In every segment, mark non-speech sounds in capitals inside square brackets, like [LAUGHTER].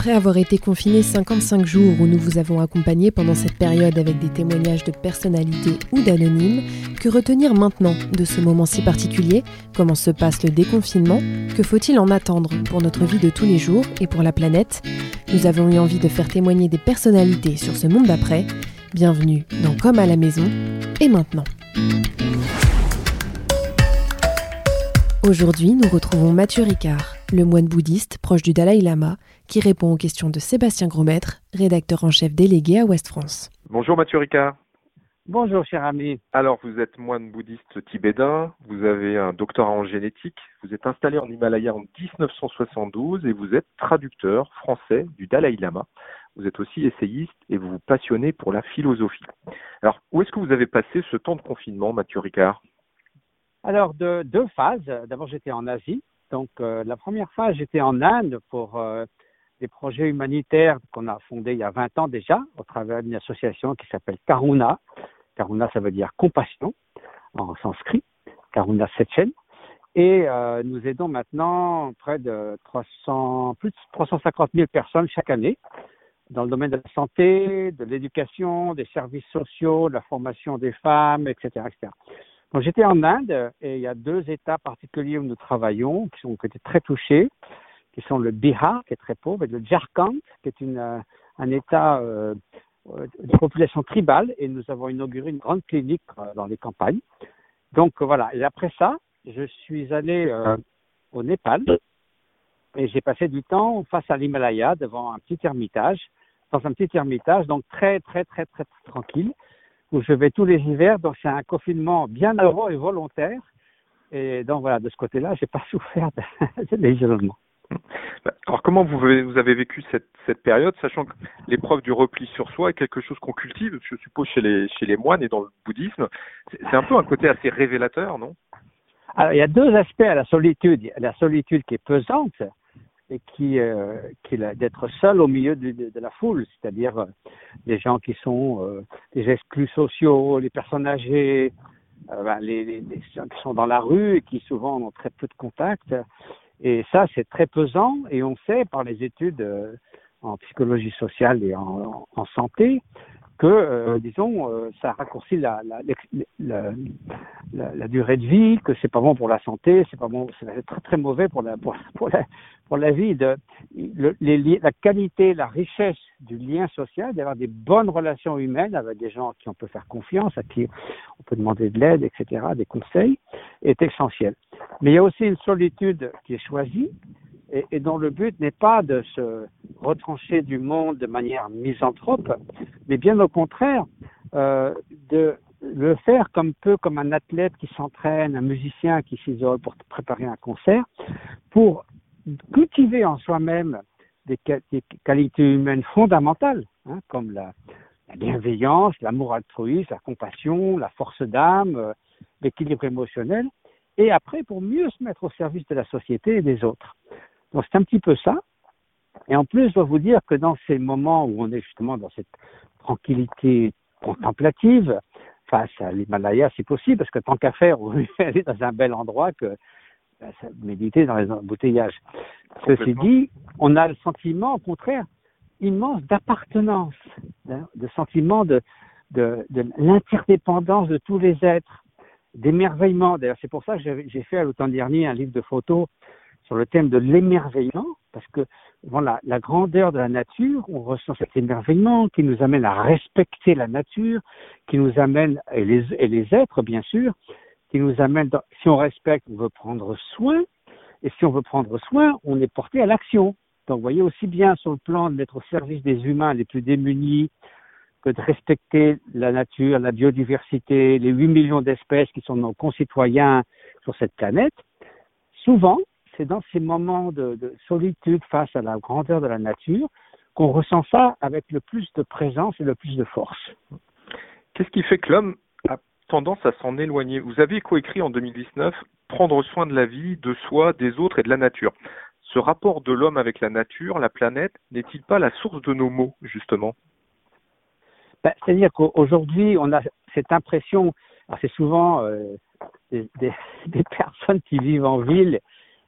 Après avoir été confiné 55 jours où nous vous avons accompagné pendant cette période avec des témoignages de personnalités ou d'anonymes, que retenir maintenant de ce moment si particulier? Comment se passe le déconfinement? Que faut-il en attendre pour notre vie de tous les jours et pour la planète? Nous avons eu envie de faire témoigner des personnalités sur ce monde d'après. Bienvenue dans Comme à la maison et maintenant. Aujourd'hui, nous retrouvons Mathieu Ricard, le moine bouddhiste proche du Dalai Lama, qui répond aux questions de Sébastien Grosmaître, rédacteur en chef délégué à Ouest France. Bonjour Mathieu Ricard. Bonjour cher ami. Alors vous êtes moine bouddhiste tibétain, vous avez un doctorat en génétique, vous êtes installé en Himalaya en 1972 et vous êtes traducteur français du Dalai Lama. Vous êtes aussi essayiste et vous vous passionnez pour la philosophie. Alors où est-ce que vous avez passé ce temps de confinement Mathieu Ricard? Alors de deux phases. D'abord j'étais en Asie. Donc euh, la première phase j'étais en Inde pour euh, des projets humanitaires qu'on a fondés il y a 20 ans déjà, au travers d'une association qui s'appelle Karuna. Karuna, ça veut dire compassion en sanskrit, Karuna Sechen. Et euh, nous aidons maintenant près de 300, plus de 350 000 personnes chaque année dans le domaine de la santé, de l'éducation, des services sociaux, de la formation des femmes, etc. etc. Donc j'étais en Inde et il y a deux États particuliers où nous travaillons qui ont été très touchés qui sont le Bihar, qui est très pauvre, et le Jharkhand, qui est une, euh, un État euh, euh, de population tribale, et nous avons inauguré une grande clinique dans les campagnes. Donc voilà, et après ça, je suis allé au Népal, et j'ai passé du temps face à l'Himalaya, devant un petit ermitage, dans un petit ermitage, donc très, très, très, très, très tranquille, où je vais tous les hivers, donc c'est un confinement bien heureux et volontaire, et donc voilà, de ce côté-là, j'ai pas [LAUGHS] souffert de, l'isolement. Alors comment vous avez, vécu cette, période, sachant que l'épreuve du repli sur soi est quelque chose qu'on cultive, je suppose, chez les, moines et dans le bouddhisme. C'est un peu un côté assez révélateur, non? Alors il y a deux aspects à la solitude. La solitude qui est pesante et qui, euh, d'être seul au milieu de, la foule, c'est-à-dire euh, les gens qui sont euh, des exclus sociaux, les personnes âgées, euh, ben, les, gens qui sont dans la rue et qui souvent ont très peu de contacts. Et ça, c'est très pesant et on sait par les études euh, en psychologie sociale et en, en santé que, euh, disons, euh, ça raccourcit la, la, durée de vie, que c'est pas bon pour la santé, c'est pas bon, c'est très très mauvais pour la pour, pour pour vie. De, la qualité, la richesse du lien social, d'avoir des bonnes relations humaines avec des gens à qui on peut faire confiance, à qui on peut demander de l'aide, etc., des conseils, est essentiel. Mais il y a aussi une solitude qui est choisie et, dont le but n'est pas de se retrancher du monde de manière misanthrope, mais bien au contraire, euh, de le faire comme peu comme un athlète qui s'entraîne, un musicien qui s'isole pour préparer un concert, pour cultiver en soi-même des, qualités humaines fondamentales, hein, comme la, la bienveillance, l'amour altruiste, la compassion, la force d'âme, euh, l'équilibre émotionnel, et après pour mieux se mettre au service de la société et des autres. Donc c'est un petit peu ça. Et en plus, je dois vous dire que dans ces moments où on est justement dans cette tranquillité contemplative, face à l'Himalaya, c'est possible, parce que tant qu'à faire, [LAUGHS] on aller dans un bel endroit que ben, méditer dans les embouteillages. Ceci dit, on a le sentiment, au contraire, immense d'appartenance, hein, de sentiment de, de, de l'interdépendance de tous les êtres, d'émerveillement. D'ailleurs, c'est pour ça que j'ai fait à l'automne dernier un livre de photos sur le thème de l'émerveillement, parce que voilà, la grandeur de la nature, on ressent cet émerveillement qui nous amène à respecter la nature, qui nous amène, et les, et les êtres bien sûr, qui nous amène, si on respecte, on veut prendre soin, et si on veut prendre soin, on est porté à l'action. Donc vous voyez aussi bien sur le plan de mettre au service des humains les plus démunis, que de respecter la nature, la biodiversité, les 8 millions d'espèces qui sont nos concitoyens sur cette planète, souvent, c'est dans ces moments de, de, solitude face à la grandeur de la nature qu'on ressent ça avec le plus de présence et le plus de force. Qu'est-ce qui fait que l'homme a tendance à s'en éloigner? Vous avez coécrit en 2019 Prendre soin de la vie, de soi, des autres et de la nature. Ce rapport de l'homme avec la nature, la planète, n'est-il pas la source de nos maux, justement? Ben, C'est-à-dire qu'aujourd'hui, on a cette impression, c'est souvent euh, des, [LAUGHS] des, personnes qui vivent en ville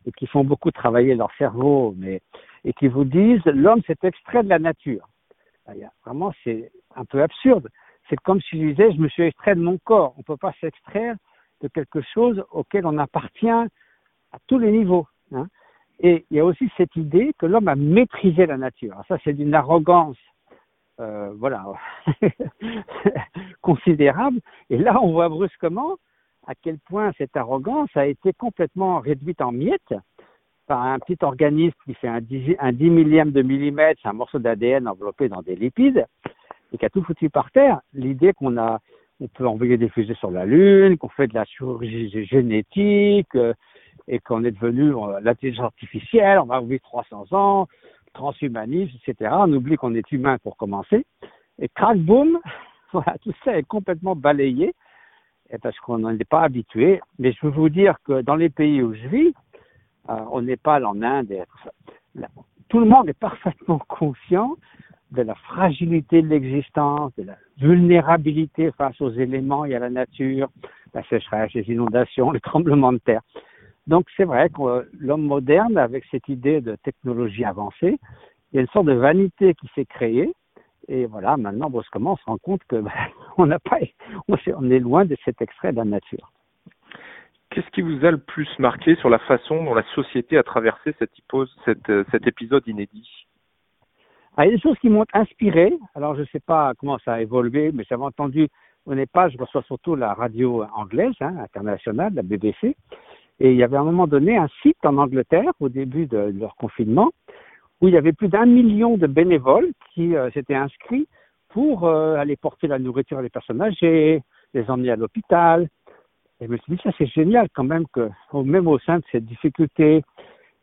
et qui font beaucoup travailler leur cerveau, mais et qui vous disent l'homme s'est extrait de la nature. Vraiment, c'est un peu absurde. C'est comme si je disais je me suis extrait de mon corps. On ne peut pas s'extraire de quelque chose auquel on appartient à tous les niveaux. Hein. Et il y a aussi cette idée que l'homme a maîtrisé la nature. Ça, c'est d'une arrogance, euh, voilà, [LAUGHS] considérable. Et là, on voit brusquement à quel point cette arrogance a été complètement réduite en miettes par un petit organisme qui fait un dix, un millième de millimètre, c'est un morceau d'ADN enveloppé dans des lipides, et qui a tout foutu par terre. L'idée qu'on a, on peut envoyer des fusées sur la Lune, qu'on fait de la chirurgie génétique, euh, et qu'on est devenu euh, l'intelligence artificielle, on va vivre 300 ans, transhumanisme, etc. On oublie qu'on est humain pour commencer. Et crac, boum, [LAUGHS] voilà, tout ça est complètement balayé parce qu'on n'en est pas habitué. Mais je veux vous dire que dans les pays où je vis, euh, on n'est pas en Inde tout ça. tout le monde est parfaitement [LAUGHS] conscient de la fragilité de l'existence, de la vulnérabilité face aux éléments et à la nature, la sécheresse, les inondations, [LAUGHS] les tremblements de terre. Donc c'est vrai que l'homme moderne, avec cette idée de technologie avancée, il y a une sorte de vanité qui s'est créée et voilà, maintenant, brusquement, on se rend compte que [LAUGHS] ben, on n'a pas, on est loin de cet extrait de la nature. Qu'est-ce qui vous a le plus marqué sur la façon dont la société a traversé cette, cette, euh, cet épisode inédit? Ah, Il y a des choses qui m'ont inspiré. Alors, je ne sais pas comment ça a évolué, mais j'avais entendu au Népal, je reçois surtout la radio anglaise, hein, internationale, la BBC. Et il y avait à un moment donné un site en Angleterre, au début de leur confinement, où il y avait plus d'un million de bénévoles qui euh, s'étaient inscrits pour euh, aller porter la nourriture à les personnes âgées, les emmener à l'hôpital. Et je me suis dit, ça c'est génial quand même que, même au sein de cette difficulté,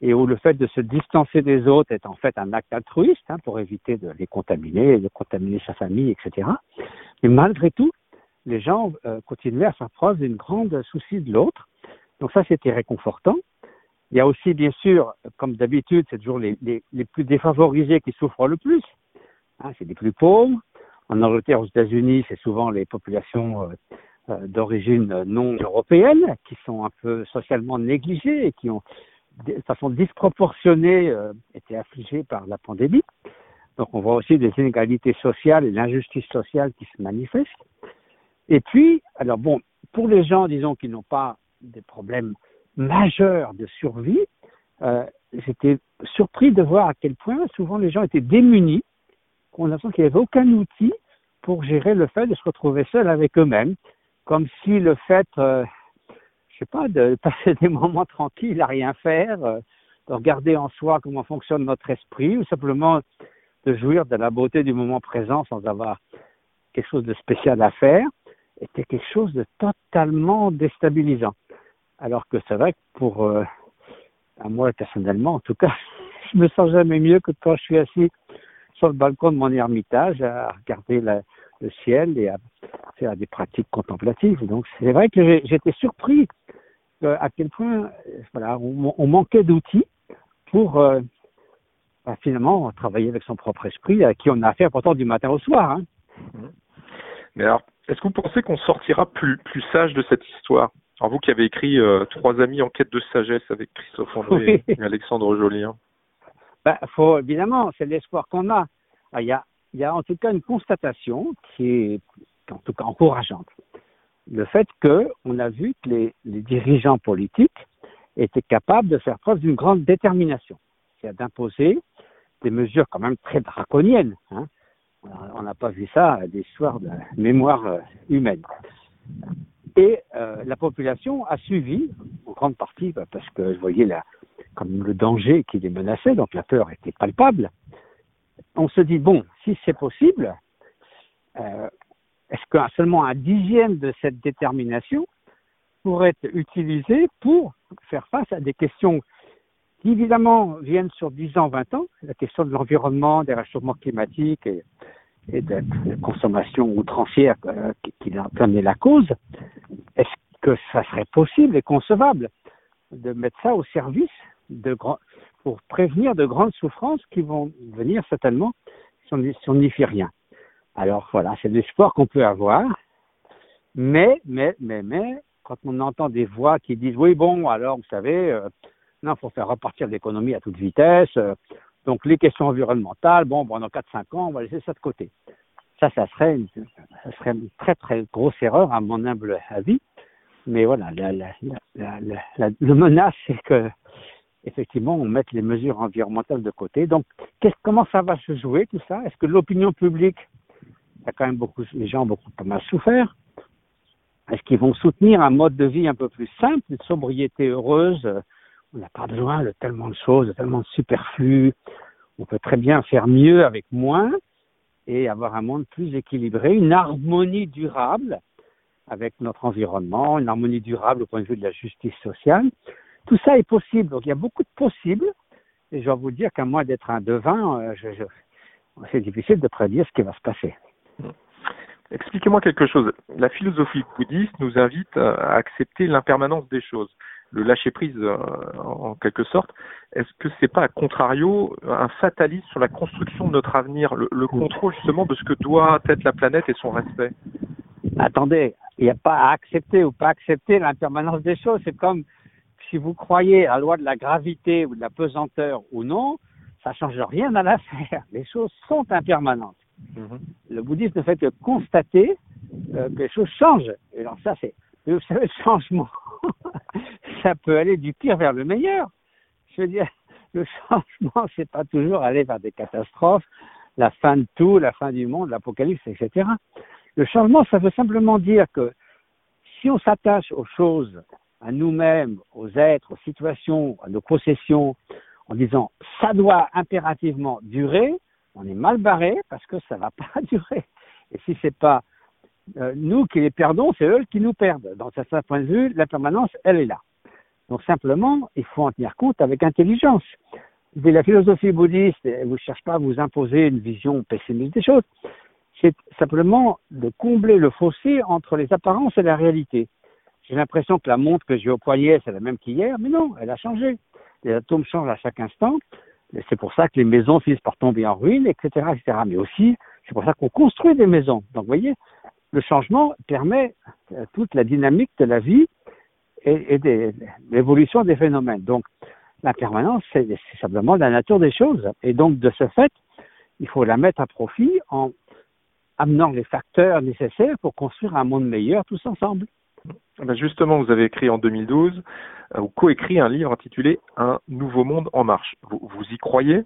et où le fait de se distancer des autres est en fait un acte altruiste hein, pour éviter de les contaminer, de contaminer sa famille, etc. Mais malgré tout, les gens euh, continuaient à faire preuve d'une grande souci de l'autre. Donc ça, c'était réconfortant. Il y a aussi, bien sûr, comme d'habitude, c'est toujours les, plus défavorisés qui souffrent le plus. Hein, c'est les plus pauvres. En Angleterre, aux États-Unis, c'est souvent les populations euh, euh, d'origine non européenne qui sont un peu socialement négligées et qui ont, de façon disproportionnée, euh, été affligées par la pandémie. Donc, on voit aussi des inégalités sociales et l'injustice sociale qui se manifestent. Et puis, alors bon, pour les gens, disons, qui n'ont pas des problèmes majeur de survie, euh, j'étais surpris de voir à quel point souvent les gens étaient démunis, qu'on a l'impression qu'il n'y avait aucun outil pour gérer le fait de se retrouver seul avec eux-mêmes, comme si le fait, euh, je sais pas, de passer des [LAUGHS] moments tranquilles à rien faire, euh, de regarder en soi comment fonctionne notre esprit, ou simplement de jouir de la beauté du moment présent sans avoir quelque chose de spécial à faire, était quelque chose de totalement déstabilisant. Alors que c'est vrai que pour euh, moi personnellement, en tout cas, [LAUGHS] je me sens jamais mieux que quand je suis assis sur le balcon de mon ermitage à regarder le ciel et à faire des pratiques contemplatives. Donc c'est vrai que j'étais surpris euh, à quel point voilà, on, manquait d'outils pour euh, bah, finalement travailler avec son propre esprit, à qui on a affaire pourtant du matin au soir. Hein. Mais alors, est-ce que vous pensez qu'on sortira plus, plus sage de cette histoire? Alors vous qui avez écrit euh, Trois amis en quête de sagesse avec Christophe André et Alexandre Jolien. Bah, faut, évidemment, c'est l'espoir qu'on a. Ah, il y, a. il y a en tout cas une constatation qui est en tout cas encourageante. Le fait qu'on a vu que les, les, dirigeants politiques étaient capables de faire preuve d'une grande détermination, c'est-à-dire d'imposer des mesures quand même très draconiennes. Hein. On n'a pas vu ça à des histoires de mémoire euh, humaine. Et euh, la population a suivi, en grande partie, bah, parce que je voyais là, comme le danger qui les menaçait, donc la peur était palpable. On se dit, bon, si c'est possible, euh, est-ce que seulement un dixième de cette détermination pourrait être utilisé pour faire face à des questions qui évidemment viennent sur 10 ans, 20 ans, la question de l'environnement, des réchauffements climatiques et, et de, consommation outrancière euh, qui, en est la cause, est-ce que ça serait possible et concevable de mettre ça au service pour prévenir de grandes souffrances qui vont venir certainement si on n'y fait rien? Alors voilà, c'est l'espoir qu'on peut avoir, mais, mais, mais, mais, quand on entend des voix qui disent oui, bon, alors vous savez, euh, non, il faut faire repartir l'économie à toute vitesse, euh, donc les questions environnementales, bon, pendant 4-5 ans, on va laisser ça de côté. Ça, ça serait, une, ça serait une très très grosse erreur à mon humble avis. Mais voilà, la, le menace, c'est que effectivement, on mette les mesures environnementales de côté. Donc, comment ça va se jouer tout ça? Est-ce que l'opinion publique, il y a quand même beaucoup, les gens ont beaucoup pas mal souffert. Est-ce qu'ils vont soutenir un mode de vie un peu plus simple, une sobriété heureuse On n'a pas besoin de tellement de choses, de tellement de superflu. On peut très bien faire mieux avec moins et avoir un monde plus équilibré, une harmonie durable avec notre environnement, une harmonie durable au point de vue de la justice sociale. Tout ça est possible. Donc il y a beaucoup de possibles. Et je dois vous dire qu'à moins d'être un devin, euh, c'est difficile de prédire ce qui va se passer. Expliquez-moi quelque chose. La philosophie bouddhiste nous invite à accepter l'impermanence des choses, le lâcher prise euh, en quelque sorte. Est-ce que c'est pas à contrario un fatalisme sur la construction de notre avenir, le, le contrôle justement de ce que doit être la planète et son respect? Attendez, il n'y a pas à accepter ou pas accepter l'impermanence des choses. C'est comme si vous croyez à la loi de la gravité ou de la pesanteur ou non, ça change rien à l'affaire. Les choses sont impermanentes. Mhm. Le bouddhisme ne fait que constater euh, que les choses changent. Et alors ça, c'est, vous savez, le changement, ça peut aller du pire vers le meilleur. Je veux dire, [LAUGHS] le changement, [LAUGHS] c'est pas toujours aller vers des catastrophes, la fin de tout, la fin du monde, l'apocalypse, etc. Le changement, ça veut simplement dire que si on s'attache aux choses à nous-mêmes, aux êtres, aux situations, à nos possessions, en disant ça doit impérativement durer, on est mal barré parce que ça va [LAUGHS] pas durer. Et si c'est pas euh, nous qui les perdons, c'est eux qui nous perdent. Dans certain point de vue, la permanence, elle est là. Donc simplement, il faut en tenir compte avec intelligence. Mais la philosophie bouddhiste, ne cherche pas à vous imposer une vision pessimiste des choses. C'est simplement de combler le fossé entre les apparences et la réalité. J'ai l'impression que la montre que j'ai au poignet, c'est la même qu'hier, mais non, elle a changé. Les atomes changent à chaque instant. C'est pour ça que les maisons finissent par tomber en ruine, etc., etc. Mais aussi, c'est pour ça qu'on construit des maisons. Donc, vous voyez, le changement permet euh, toute la dynamique de la vie et, et l'évolution des phénomènes. Donc, la permanence, c'est simplement la nature des choses. Et donc, de ce fait, il faut la mettre à profit en amenant les facteurs nécessaires pour construire un monde meilleur tous ensemble. Eh ben, justement, vous avez écrit en 2012, euh, ou coécrit un livre intitulé Un nouveau monde en marche. Vous, vous y croyez?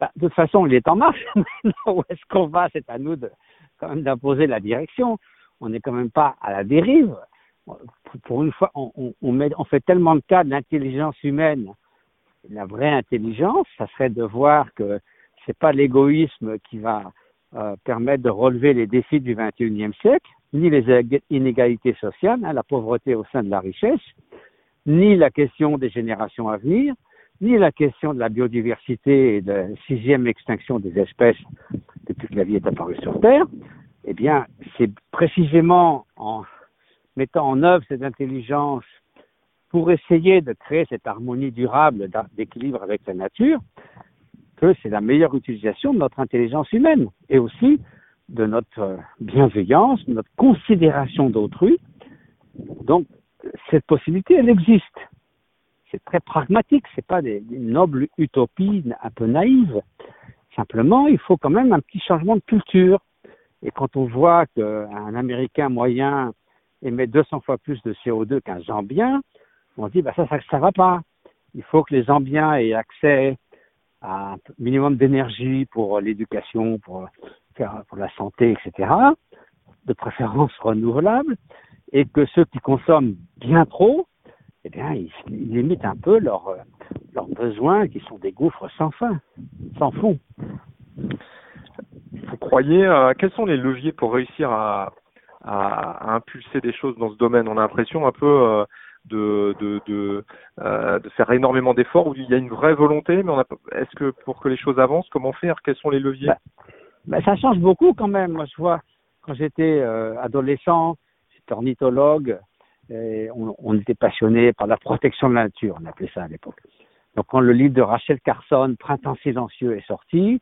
Bah, De toute façon, il est en marche. [LAUGHS] Où est-ce qu'on va? C'est à nous de, quand même d'imposer la direction. On n'est quand même pas à la dérive. Pour une fois, on, on, met, on fait tellement de cas de l'intelligence humaine. La vraie intelligence, ça serait de voir que c'est pas l'égoïsme qui va euh, permettre de relever les défis du XXIe siècle, ni les inégalités sociales, hein, la pauvreté au sein de la richesse, ni la question des générations à venir, ni la question de la biodiversité et de la sixième extinction des espèces depuis que la vie est apparue sur Terre, eh bien, c'est précisément en mettant en œuvre cette intelligence pour essayer de créer cette harmonie durable d'équilibre avec la nature que c'est la meilleure utilisation de notre intelligence humaine et aussi de notre bienveillance, de notre considération d'autrui. Donc, cette possibilité, elle existe. C'est très pragmatique, c'est pas des, nobles utopies un peu naïves. Simplement, il faut quand même un petit changement de culture. Et quand on voit qu'un Américain moyen émet 200 fois plus de CO2 qu'un Zambien, on dit bah ça, ça, va pas. Il faut que les Zambiens aient accès à un minimum d'énergie pour l'éducation, pour la santé, etc., de préférence renouvelable, et que ceux qui consomment bien trop, eh bien, ils, limitent un peu leurs leurs besoins qui sont des gouffres sans fin, sans fond. Vous croyez, euh, quels sont les leviers pour réussir à, à, impulser des choses dans ce domaine On a l'impression un peu euh, de, de, de, euh, de faire énormément d'efforts ou il y a une vraie volonté, mais est-ce que pour que les choses avancent, comment faire? Quels sont les leviers? Bah, bah, Ça change beaucoup quand même. Moi, je vois, quand j'étais euh, adolescent, j'étais ornithologue, et on, était passionné par la protection de la nature, on appelait ça à l'époque. Donc, quand le livre de Rachel Carson, Printemps silencieux, est sorti,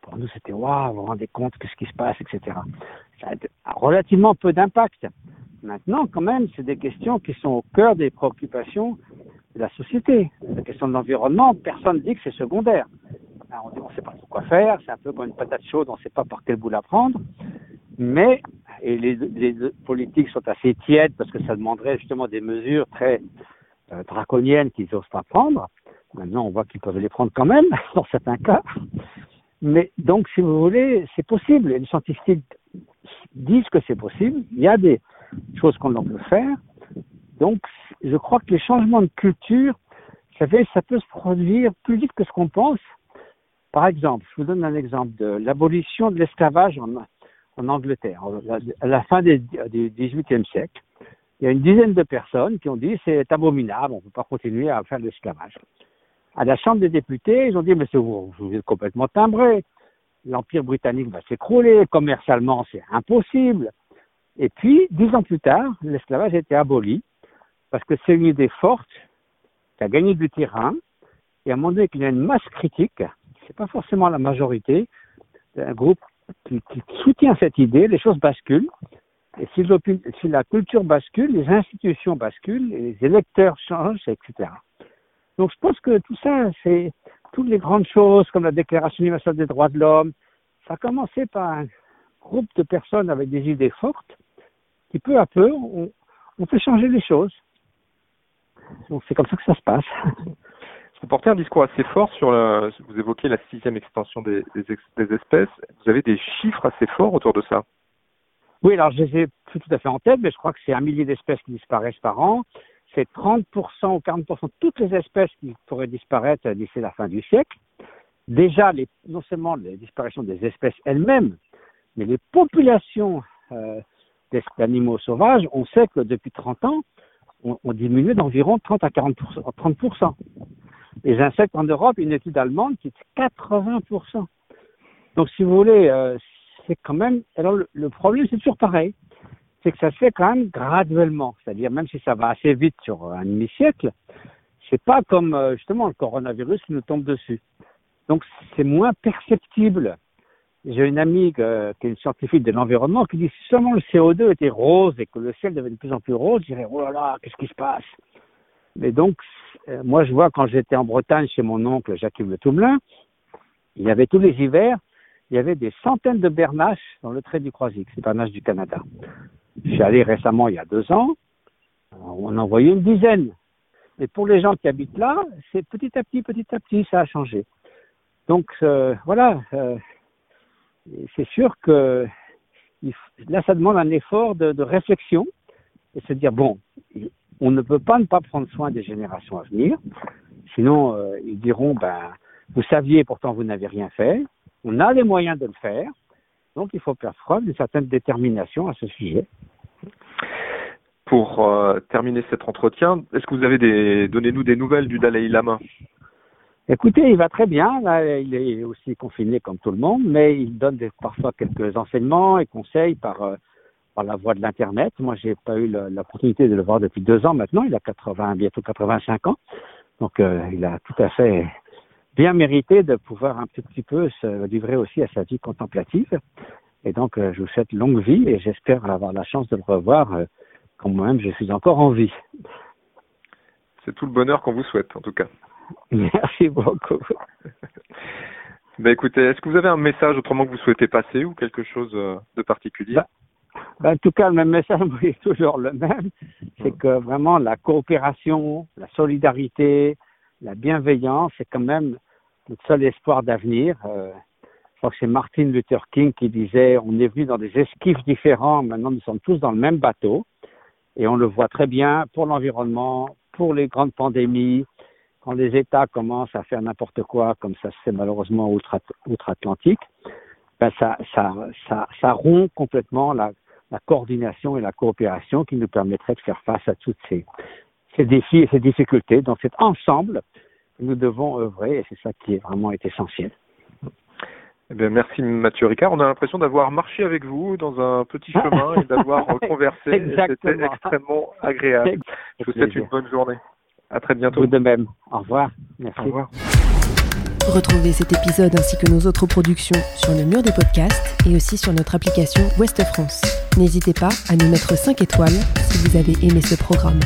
pour nous, c'était waouh, vous vous rendez compte, qu'est-ce qui se passe, etc. relativement peu d'impact. Maintenant, quand même, c'est des questions qui sont au cœur des préoccupations de la société. La question de l'environnement, personne ne dit que c'est secondaire. on ne sait pas trop quoi faire, c'est un peu comme une patate chaude, on ne sait pas par quel bout la prendre. Mais, et les, politiques sont assez tièdes parce que ça demanderait justement des mesures très euh, draconiennes qu'ils n'osent pas prendre. Maintenant, on voit qu'ils peuvent les prendre quand même, [LAUGHS] dans certains cas. Mais donc, si vous voulez, c'est possible. Les scientifiques disent que c'est possible. Il y a des choses qu'on peut faire. Donc, je crois que les changements de culture, ça, peut se produire plus vite que ce qu'on pense. Par exemple, je vous donne un exemple de l'abolition de l'esclavage en, Angleterre, à la fin du XVIIIe siècle. Il y a une dizaine de personnes qui ont dit c'est abominable, on ne peut pas continuer à faire de l'esclavage à la Chambre des députés, ils ont dit, mais vous, vous êtes complètement timbré. L'Empire britannique va s'écrouler, commercialement c'est impossible. Et puis, dix ans plus tard, l'esclavage a été aboli parce que c'est une idée forte qui a gagné du terrain. Et à un moment donné qu'il y a une masse critique, c'est pas forcément la majorité, un groupe qui, soutient cette idée, les choses basculent. Et si, si la culture bascule, les institutions basculent, les électeurs changent, etc. Donc je pense que tout ça, c'est toutes les grandes choses comme la Déclaration universelle des droits de l'homme, ça a commencé par un groupe de personnes avec des idées fortes qui peu à peu on, on fait changer les choses. Donc c'est comme ça que ça se passe. Vous portez un discours assez fort sur la, vous évoquez la sixième extension des, des, espèces. Vous avez des chiffres assez forts autour de ça. Oui, alors je les ai plus tout à fait en tête, mais je crois que c'est un millier d'espèces qui disparaissent par an c'est 30% ou 40% de toutes les espèces qui pourraient disparaître d'ici la fin du siècle. Déjà, non seulement les disparitions des espèces elles-mêmes, mais les populations euh, d'animaux sauvages, on sait que depuis 30 ans, on, on diminue d'environ 30 à 40%, 30%. Les insectes en Europe, une étude allemande qui est 80%. Donc, si vous voulez, euh, c'est quand même. Alors, le problème, c'est toujours pareil c'est que ça se fait quand même graduellement. C'est-à-dire, même si ça va assez vite sur un demi-siècle, c'est pas comme euh, justement le coronavirus qui nous tombe dessus. Donc, c'est moins perceptible. J'ai une amie euh, qui est une scientifique de l'environnement qui dit si seulement le CO2 était rose et que le ciel devenait de plus en plus rose, je dirais oh là là, qu'est-ce qui se passe? Mais donc, euh, moi, je vois quand j'étais en Bretagne chez mon oncle Jacques-Yves Le Toumelin, il y avait tous les hivers, il y avait des centaines de bernaches dans le trait du Croisic, c'est bernaches du Canada. Je suis allé récemment, il y a deux ans, on en voyait une dizaine. Mais pour les gens qui habitent là, c'est petit à petit, petit à petit, ça a changé. Donc euh, voilà, euh, c'est sûr que là, ça demande un effort de, réflexion et se dire bon, on ne peut pas ne pas prendre soin des générations à venir. Sinon, euh, ils diront ben, vous saviez, pourtant vous n'avez rien fait. On a les moyens de le faire. Donc il faut faire preuve d'une certaine détermination à ce sujet. Pour euh, terminer cet entretien, est-ce que vous avez des donnez-nous des nouvelles du Dalai Lama? Écoutez, il va très bien. Là, il est aussi confiné comme tout le monde, mais il donne parfois quelques enseignements et conseils par euh, par la voie de l'internet. Moi, j'ai pas eu l'opportunité de le voir depuis deux ans maintenant. Il a 80, bientôt 85 ans, donc euh, il a tout à fait bien mérité de pouvoir un petit peu se livrer aussi à sa vie contemplative. Et donc, euh, je vous souhaite longue vie et j'espère avoir la chance de le revoir euh, quand moi-même je suis encore en vie. C'est tout le bonheur qu'on vous souhaite, en tout cas. [LAUGHS] Merci beaucoup. [LAUGHS] ben écoutez, est-ce que vous avez un message autrement que vous souhaitez passer ou quelque chose euh, de particulier? Ben, ben, En tout cas, le même message [LAUGHS] est toujours le même. C'est que vraiment la coopération, la solidarité, la bienveillance, c'est quand même notre seul espoir d'avenir. Euh, je crois que c'est Martin Luther King qui disait on est venu dans des esquifs différents, maintenant nous sommes tous dans le même bateau. Et on le voit très bien pour l'environnement, pour les grandes pandémies, quand les États commencent à faire n'importe quoi, comme ça se fait malheureusement outre-Atlantique, ben ça, ça, ça, ça rompt complètement la, la coordination et la coopération qui nous permettrait de faire face à toutes ces, ces défis et ces difficultés. Donc c'est ensemble nous devons œuvrer et c'est ça qui est vraiment est essentiel. Eh bien, merci Mathieu Ricard. On a l'impression d'avoir marché avec vous dans un petit [LAUGHS] chemin et d'avoir conversé. C'était extrêmement agréable. Je vous souhaite une bonne journée. À très bientôt. Vous de même. Au revoir. Merci. Au revoir. Retrouvez cet épisode ainsi que nos autres productions sur le mur des podcasts et aussi sur notre application Ouest France. N'hésitez pas à nous mettre 5 étoiles si vous avez aimé ce programme.